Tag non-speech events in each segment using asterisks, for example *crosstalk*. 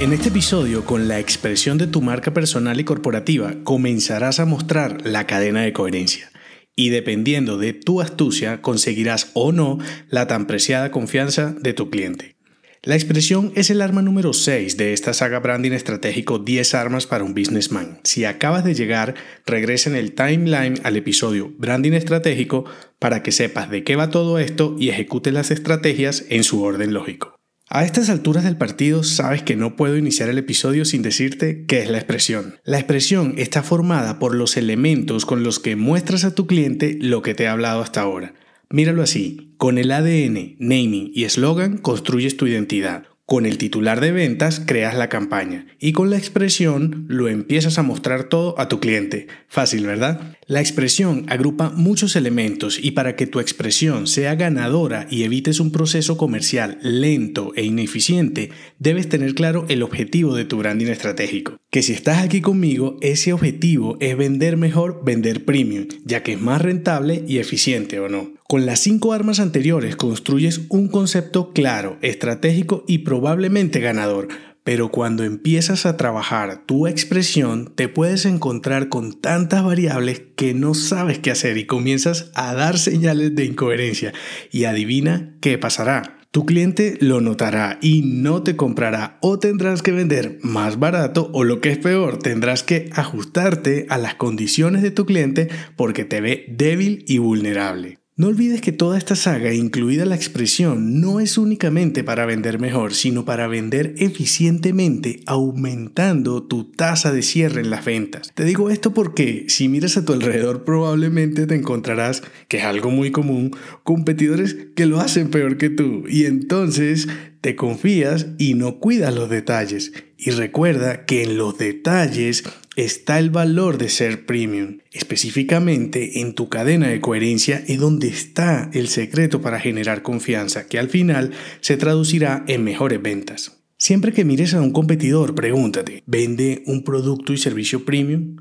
En este episodio, con la expresión de tu marca personal y corporativa, comenzarás a mostrar la cadena de coherencia. Y dependiendo de tu astucia, conseguirás o no la tan preciada confianza de tu cliente. La expresión es el arma número 6 de esta saga branding estratégico 10 armas para un businessman. Si acabas de llegar, regresa en el timeline al episodio Branding estratégico para que sepas de qué va todo esto y ejecutes las estrategias en su orden lógico. A estas alturas del partido sabes que no puedo iniciar el episodio sin decirte qué es la expresión. La expresión está formada por los elementos con los que muestras a tu cliente lo que te he hablado hasta ahora. Míralo así, con el ADN, naming y eslogan construyes tu identidad. Con el titular de ventas creas la campaña y con la expresión lo empiezas a mostrar todo a tu cliente. Fácil, ¿verdad? La expresión agrupa muchos elementos y para que tu expresión sea ganadora y evites un proceso comercial lento e ineficiente, debes tener claro el objetivo de tu branding estratégico. Que si estás aquí conmigo, ese objetivo es vender mejor, vender premium, ya que es más rentable y eficiente o no. Con las cinco armas anteriores construyes un concepto claro, estratégico y probablemente ganador pero cuando empiezas a trabajar tu expresión, te puedes encontrar con tantas variables que no sabes qué hacer y comienzas a dar señales de incoherencia. Y adivina qué pasará. Tu cliente lo notará y no te comprará o tendrás que vender más barato o lo que es peor, tendrás que ajustarte a las condiciones de tu cliente porque te ve débil y vulnerable. No olvides que toda esta saga, incluida la expresión, no es únicamente para vender mejor, sino para vender eficientemente, aumentando tu tasa de cierre en las ventas. Te digo esto porque si miras a tu alrededor probablemente te encontrarás, que es algo muy común, competidores que lo hacen peor que tú y entonces te confías y no cuidas los detalles. Y recuerda que en los detalles está el valor de ser premium. Específicamente en tu cadena de coherencia es donde está el secreto para generar confianza, que al final se traducirá en mejores ventas. Siempre que mires a un competidor, pregúntate, ¿vende un producto y servicio premium?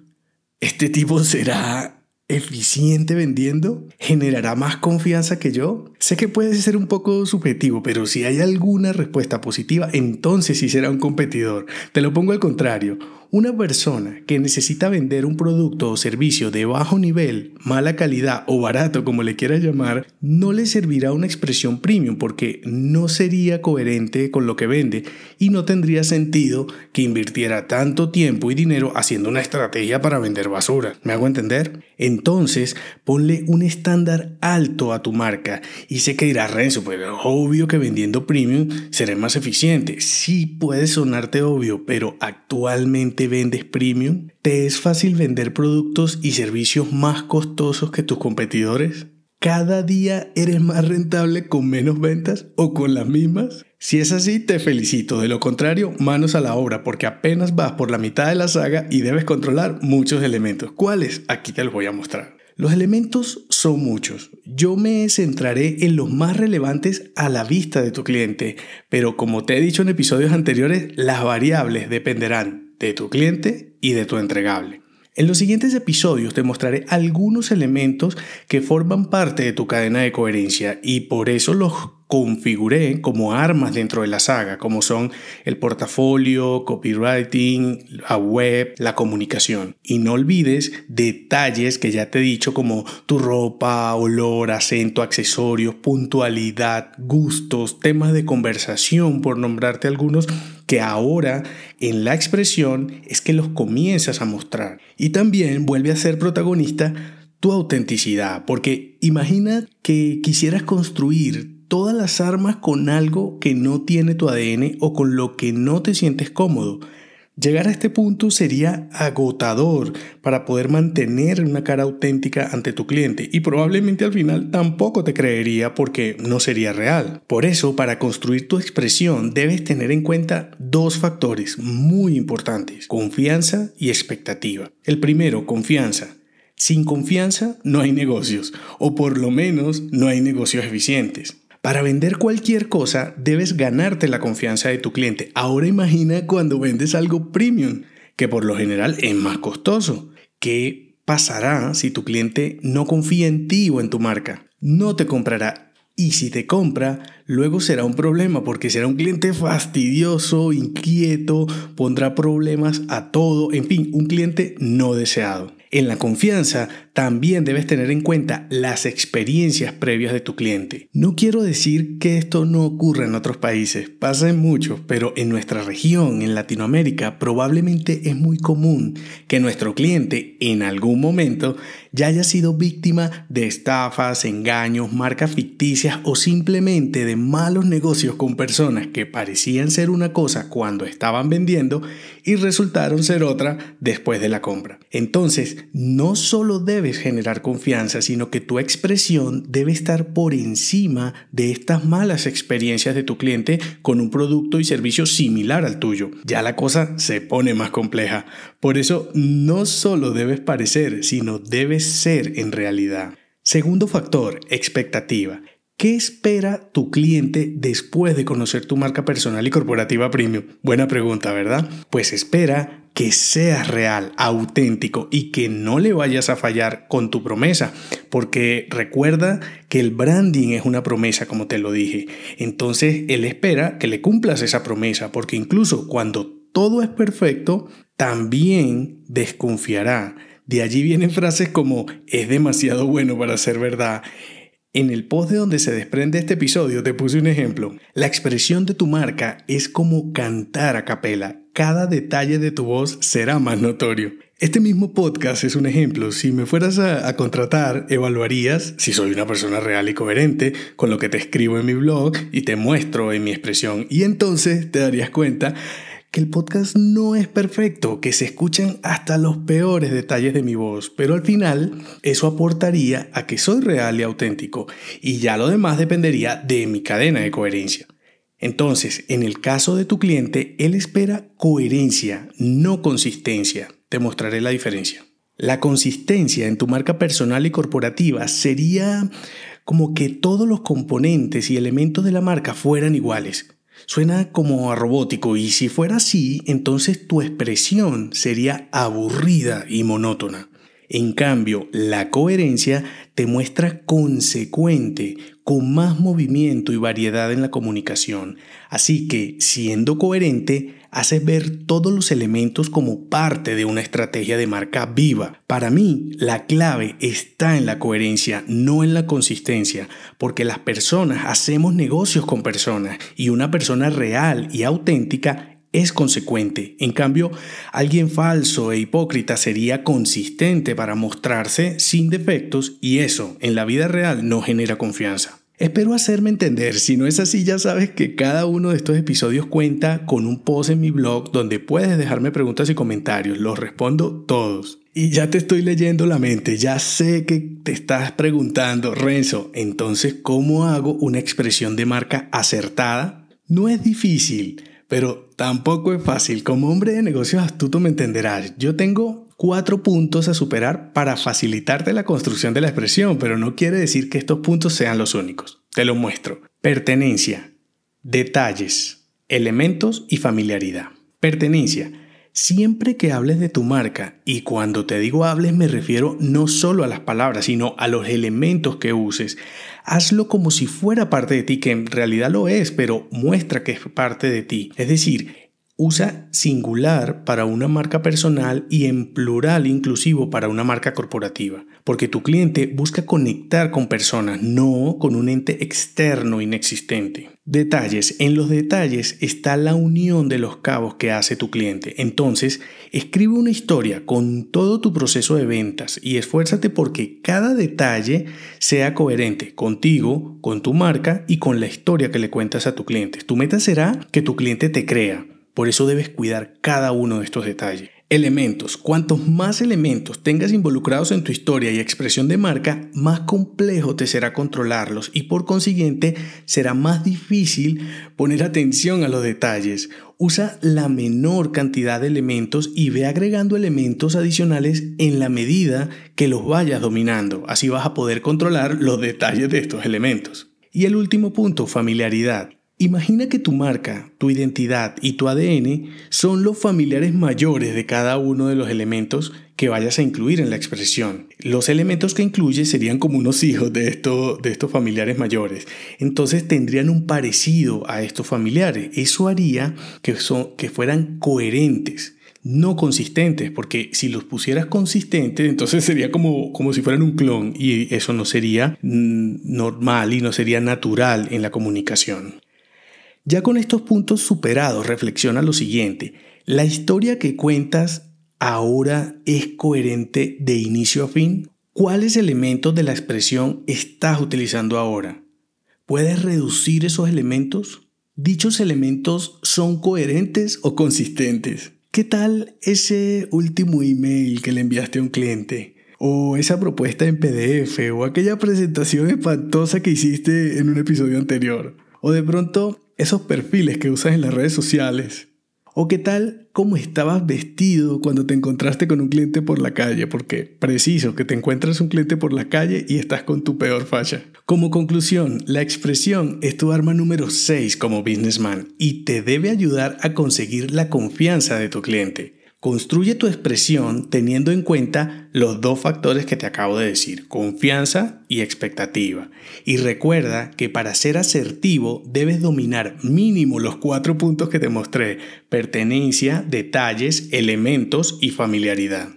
¿Este tipo será eficiente vendiendo? ¿Generará más confianza que yo? Sé que puede ser un poco subjetivo, pero si hay alguna respuesta positiva, entonces sí será un competidor. Te lo pongo al contrario. Una persona que necesita vender un producto o servicio de bajo nivel, mala calidad o barato, como le quieras llamar, no le servirá una expresión premium porque no sería coherente con lo que vende y no tendría sentido que invirtiera tanto tiempo y dinero haciendo una estrategia para vender basura. ¿Me hago entender? Entonces, ponle un estándar alto a tu marca y sé que dirá Renzo, pero obvio que vendiendo premium seré más eficiente. Sí, puede sonarte obvio, pero actualmente vendes premium? ¿Te es fácil vender productos y servicios más costosos que tus competidores? ¿Cada día eres más rentable con menos ventas o con las mismas? Si es así, te felicito. De lo contrario, manos a la obra, porque apenas vas por la mitad de la saga y debes controlar muchos elementos. ¿Cuáles? Aquí te los voy a mostrar. Los elementos son muchos. Yo me centraré en los más relevantes a la vista de tu cliente, pero como te he dicho en episodios anteriores, las variables dependerán de tu cliente y de tu entregable. En los siguientes episodios te mostraré algunos elementos que forman parte de tu cadena de coherencia y por eso los configuré como armas dentro de la saga, como son el portafolio, copywriting, la web, la comunicación. Y no olvides detalles que ya te he dicho como tu ropa, olor, acento, accesorios, puntualidad, gustos, temas de conversación, por nombrarte algunos que ahora en la expresión es que los comienzas a mostrar. Y también vuelve a ser protagonista tu autenticidad, porque imagina que quisieras construir todas las armas con algo que no tiene tu ADN o con lo que no te sientes cómodo. Llegar a este punto sería agotador para poder mantener una cara auténtica ante tu cliente y probablemente al final tampoco te creería porque no sería real. Por eso, para construir tu expresión debes tener en cuenta dos factores muy importantes, confianza y expectativa. El primero, confianza. Sin confianza no hay negocios, o por lo menos no hay negocios eficientes. Para vender cualquier cosa debes ganarte la confianza de tu cliente. Ahora imagina cuando vendes algo premium, que por lo general es más costoso. ¿Qué pasará si tu cliente no confía en ti o en tu marca? No te comprará. Y si te compra, luego será un problema porque será un cliente fastidioso, inquieto, pondrá problemas a todo, en fin, un cliente no deseado. En la confianza también debes tener en cuenta las experiencias previas de tu cliente. No quiero decir que esto no ocurra en otros países, pasa en muchos, pero en nuestra región, en Latinoamérica, probablemente es muy común que nuestro cliente en algún momento ya haya sido víctima de estafas, engaños, marcas ficticias o simplemente de malos negocios con personas que parecían ser una cosa cuando estaban vendiendo y resultaron ser otra después de la compra. Entonces, no solo debes generar confianza, sino que tu expresión debe estar por encima de estas malas experiencias de tu cliente con un producto y servicio similar al tuyo. Ya la cosa se pone más compleja. Por eso, no solo debes parecer, sino debes ser en realidad. Segundo factor, expectativa. ¿Qué espera tu cliente después de conocer tu marca personal y corporativa premium? Buena pregunta, ¿verdad? Pues espera que seas real, auténtico y que no le vayas a fallar con tu promesa, porque recuerda que el branding es una promesa, como te lo dije. Entonces, él espera que le cumplas esa promesa, porque incluso cuando todo es perfecto, también desconfiará. De allí vienen frases como es demasiado bueno para ser verdad en el post de donde se desprende este episodio te puse un ejemplo. La expresión de tu marca es como cantar a capela. Cada detalle de tu voz será más notorio. Este mismo podcast es un ejemplo. Si me fueras a, a, contratar, evaluarías si soy una persona real y coherente con lo que te escribo en mi blog y te muestro en mi expresión. Y entonces te darías cuenta que el podcast no es perfecto, que se escuchan hasta los peores detalles de mi voz, pero al final eso aportaría a que soy real y auténtico, y ya lo demás dependería de mi cadena de coherencia. Entonces, en el caso de tu cliente, él espera coherencia, no consistencia. Te mostraré la diferencia. La consistencia en tu marca personal y corporativa sería como que todos los componentes y elementos de la marca fueran iguales Suena como a robótico y si fuera así, entonces tu expresión sería aburrida y monótona. En cambio, la coherencia te muestra consecuente, con más movimiento y variedad en la comunicación. Así que, siendo coherente, haces ver todos los elementos como parte de una estrategia de marca viva. Para mí, la clave está en la coherencia, no en la consistencia, porque las personas hacemos negocios con personas y una persona real y auténtica es consecuente. En cambio, alguien falso e hipócrita sería consistente para mostrarse sin defectos y eso en la vida real no genera confianza. Espero hacerme entender, si no es así ya sabes que cada uno de estos episodios cuenta con un post en mi blog donde puedes dejarme preguntas y comentarios, los respondo todos. Y ya te estoy leyendo la mente, ya sé que te estás preguntando, Renzo, entonces, ¿cómo hago una expresión de marca acertada? No es difícil, pero tampoco es fácil. Como hombre de negocios astuto me entenderás. Yo tengo cuatro puntos a superar para facilitarte la construcción de la expresión, pero no quiere decir que estos puntos sean los únicos. Te lo muestro. Pertenencia, detalles, elementos y familiaridad. Pertenencia. Siempre que hables de tu marca, y cuando te digo hables me refiero no solo a las palabras, sino a los elementos que uses, hazlo como si fuera parte de ti, que en realidad lo es, pero muestra que es parte de ti. Es decir, usa singular para una marca personal y en plural inclusivo para una marca corporativa, porque tu cliente busca conectar con personas, no con un ente externo inexistente. Detalles. En los detalles está la unión de los cabos que hace tu cliente. Entonces, escribe una historia con todo tu proceso de ventas y esfuérzate porque cada detalle sea coherente contigo, con tu marca y con la historia que le cuentas a tu cliente. Tu meta será que tu cliente te crea Por eso debes cuidar cada uno de estos detalles. Elementos. Cuantos más elementos tengas involucrados en tu historia y expresión de marca, más complejo te será controlarlos y por consiguiente será más difícil poner atención a los detalles. Usa la menor cantidad de elementos y ve agregando elementos adicionales en la medida que los vayas dominando. Así vas a poder controlar los detalles de estos elementos. Y el último punto, familiaridad. Imagina que tu marca, tu identidad y tu ADN son los familiares mayores de cada uno de los elementos que vayas a incluir en la expresión. Los elementos que incluyes serían como unos *laughs* hijos de, estos familiares mayores. Entonces tendrían un parecido a estos familiares. Eso haría que, fueran coherentes no consistentes, porque si los pusieras consistentes, entonces *laughs* sería como, como si fueran un clon y eso no sería mm, normal y no sería natural en la comunicación. Ya con estos puntos superados, reflexiona lo siguiente. ¿La historia que cuentas ahora es coherente de inicio a fin? ¿Cuáles elementos de la expresión estás utilizando ahora? ¿Puedes reducir esos elementos? ¿Dichos elementos son coherentes o consistentes? ¿Qué tal ese último email que le enviaste a un cliente? O esa propuesta en PDF o aquella presentación espantosa que hiciste en un episodio anterior. O de pronto esos perfiles que usas en las redes sociales. O qué tal cómo estabas vestido cuando te encontraste con un cliente por la calle, porque preciso que te encuentras un cliente por la calle y estás con tu peor falla. Como conclusión, la expresión es tu arma número 6 como businessman y te debe ayudar a conseguir la confianza de tu cliente. Construye tu expresión teniendo en cuenta los dos factores que te acabo de decir, confianza y expectativa. Y recuerda que para ser asertivo debes dominar mínimo los cuatro puntos que te mostré, pertenencia, detalles, elementos y familiaridad.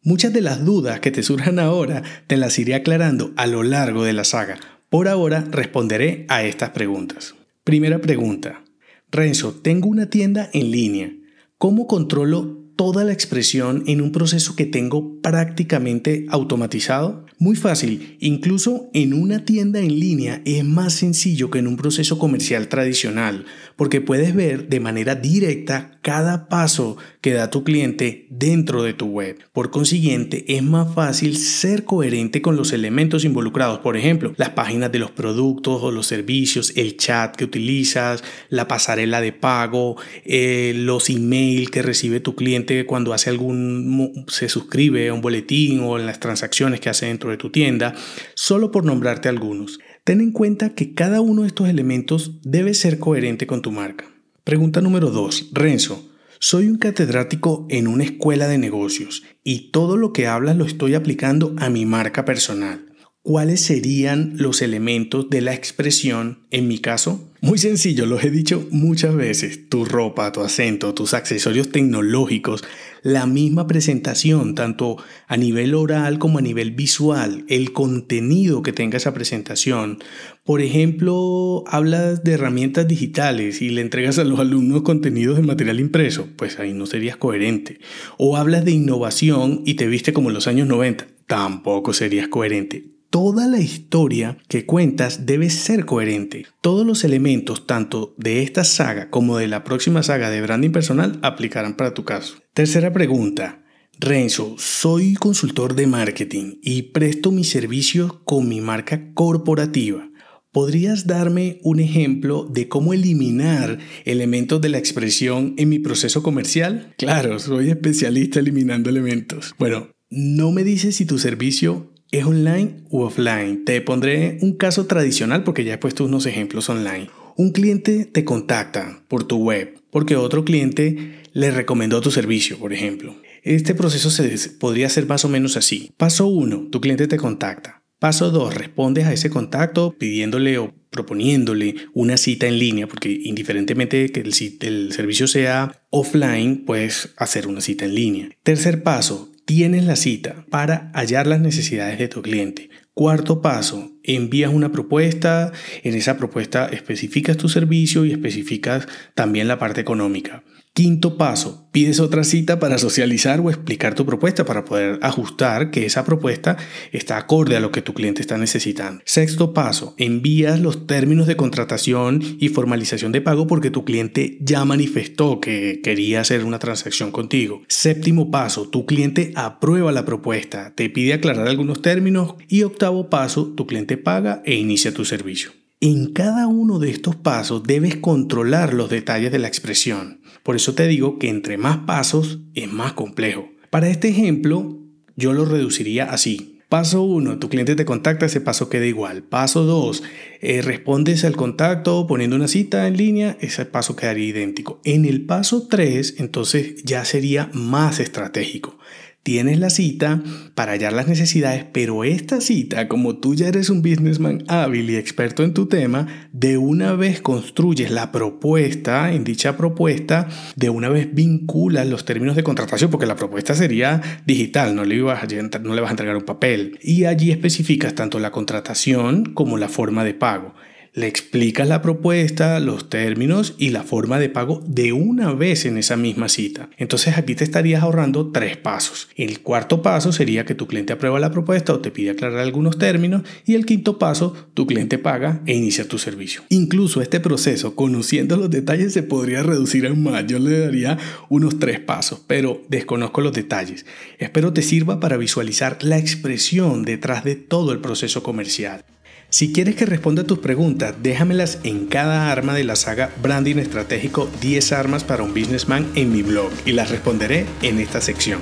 Muchas de las dudas que te surjan ahora te las iré aclarando a lo largo de la saga. Por ahora responderé a estas preguntas. Primera pregunta. Renzo, tengo una tienda en línea. ¿Cómo controlo toda la expresión en un proceso que tengo prácticamente automatizado? Muy fácil, incluso en una tienda en línea es más sencillo que en un proceso comercial tradicional, porque puedes ver de manera directa cada paso que da tu cliente dentro de tu web. Por consiguiente, es más fácil ser coherente con los elementos involucrados, por ejemplo, las páginas de los productos o los servicios, el chat que utilizas, la pasarela de pago, eh, los emails que recibe tu cliente cuando hace algún se suscribe un boletín o en las transacciones que hace dentro de tu tienda, solo por nombrarte algunos. Ten en cuenta que cada uno de estos elementos debe ser coherente con tu marca. Pregunta número 2. Renzo, soy un catedrático en una escuela de negocios y todo lo que hablas lo estoy aplicando a mi marca personal. ¿Cuáles serían los elementos de la expresión en mi caso? Muy sencillo, los he dicho muchas veces. Tu ropa, tu acento, tus accesorios tecnológicos, la misma presentación, tanto a nivel oral como a nivel visual, el contenido que tenga esa presentación. Por ejemplo, hablas de herramientas digitales y le entregas a los alumnos contenidos de material impreso, pues ahí no serías coherente. O hablas de innovación y te viste como en los años 90, tampoco serías coherente toda la historia que cuentas debe ser coherente. Todos los elementos, tanto de esta saga como de la próxima saga de branding personal, aplicarán para tu caso. Tercera pregunta. Renzo, soy consultor de marketing y presto mis servicios con mi marca corporativa. ¿Podrías darme un ejemplo de cómo eliminar elementos de la expresión en mi proceso comercial? Claro, soy especialista eliminando elementos. Bueno, no me dices si tu servicio ¿Es online u offline? Te pondré un caso tradicional porque ya he puesto unos ejemplos online. Un cliente te contacta por tu web porque otro cliente le recomendó tu servicio, por ejemplo. Este proceso se podría ser más o menos así. Paso 1. Tu cliente te contacta. Paso 2. Respondes a ese contacto pidiéndole o proponiéndole una cita en línea, porque indiferentemente que el, el servicio sea offline, puedes hacer una cita en línea. Tercer paso, tienes la cita para hallar las necesidades de tu cliente. Cuarto paso, envías una propuesta, en esa propuesta especificas tu servicio y especificas también la parte económica. Quinto paso, pides otra cita para socializar o explicar tu propuesta para poder ajustar que esa propuesta está acorde a lo que tu cliente está necesitando. Sexto paso, envías los términos de contratación y formalización de pago porque tu cliente ya manifestó que quería hacer una transacción contigo. Séptimo paso, tu cliente aprueba la propuesta, te pide aclarar algunos términos y octavo paso, tu cliente paga e inicia tu servicio. En cada uno de estos pasos debes controlar los detalles de la expresión. Por eso te digo que entre más pasos es más complejo. Para este ejemplo, yo lo reduciría así. Paso 1, tu cliente te contacta, ese paso queda igual. Paso 2, eh, respondes al contacto poniendo una cita en línea, ese paso quedaría idéntico. En el paso 3, entonces ya sería más estratégico tienes la cita para hallar las necesidades, pero esta cita, como tú ya eres un businessman hábil y experto en tu tema, de una vez construyes la propuesta, en dicha propuesta, de una vez vinculas los términos de contratación, porque la propuesta sería digital, no le, vas a, no le vas a entregar un papel, y allí especificas tanto la contratación como la forma de pago le explicas la propuesta, los términos y la forma de pago de una vez en esa misma cita. Entonces aquí te estarías ahorrando tres pasos. El cuarto paso sería que tu cliente aprueba la propuesta o te pide aclarar algunos términos y el quinto paso, tu cliente paga e inicia tu servicio. Incluso este proceso, conociendo los detalles, se podría reducir aún más. Yo le daría unos tres pasos, pero desconozco los detalles. Espero te sirva para visualizar la expresión detrás de todo el proceso comercial. Si quieres que responda a tus preguntas, déjamelas en cada arma de la saga Branding Estratégico 10 armas para un businessman en mi blog y las responderé en esta sección.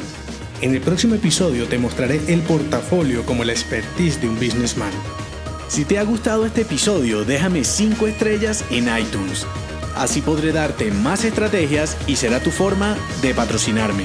En el próximo episodio te mostraré el portafolio como la expertise de un businessman. Si te ha gustado este episodio, déjame 5 estrellas en iTunes. Así podré darte más estrategias y será tu forma de patrocinarme.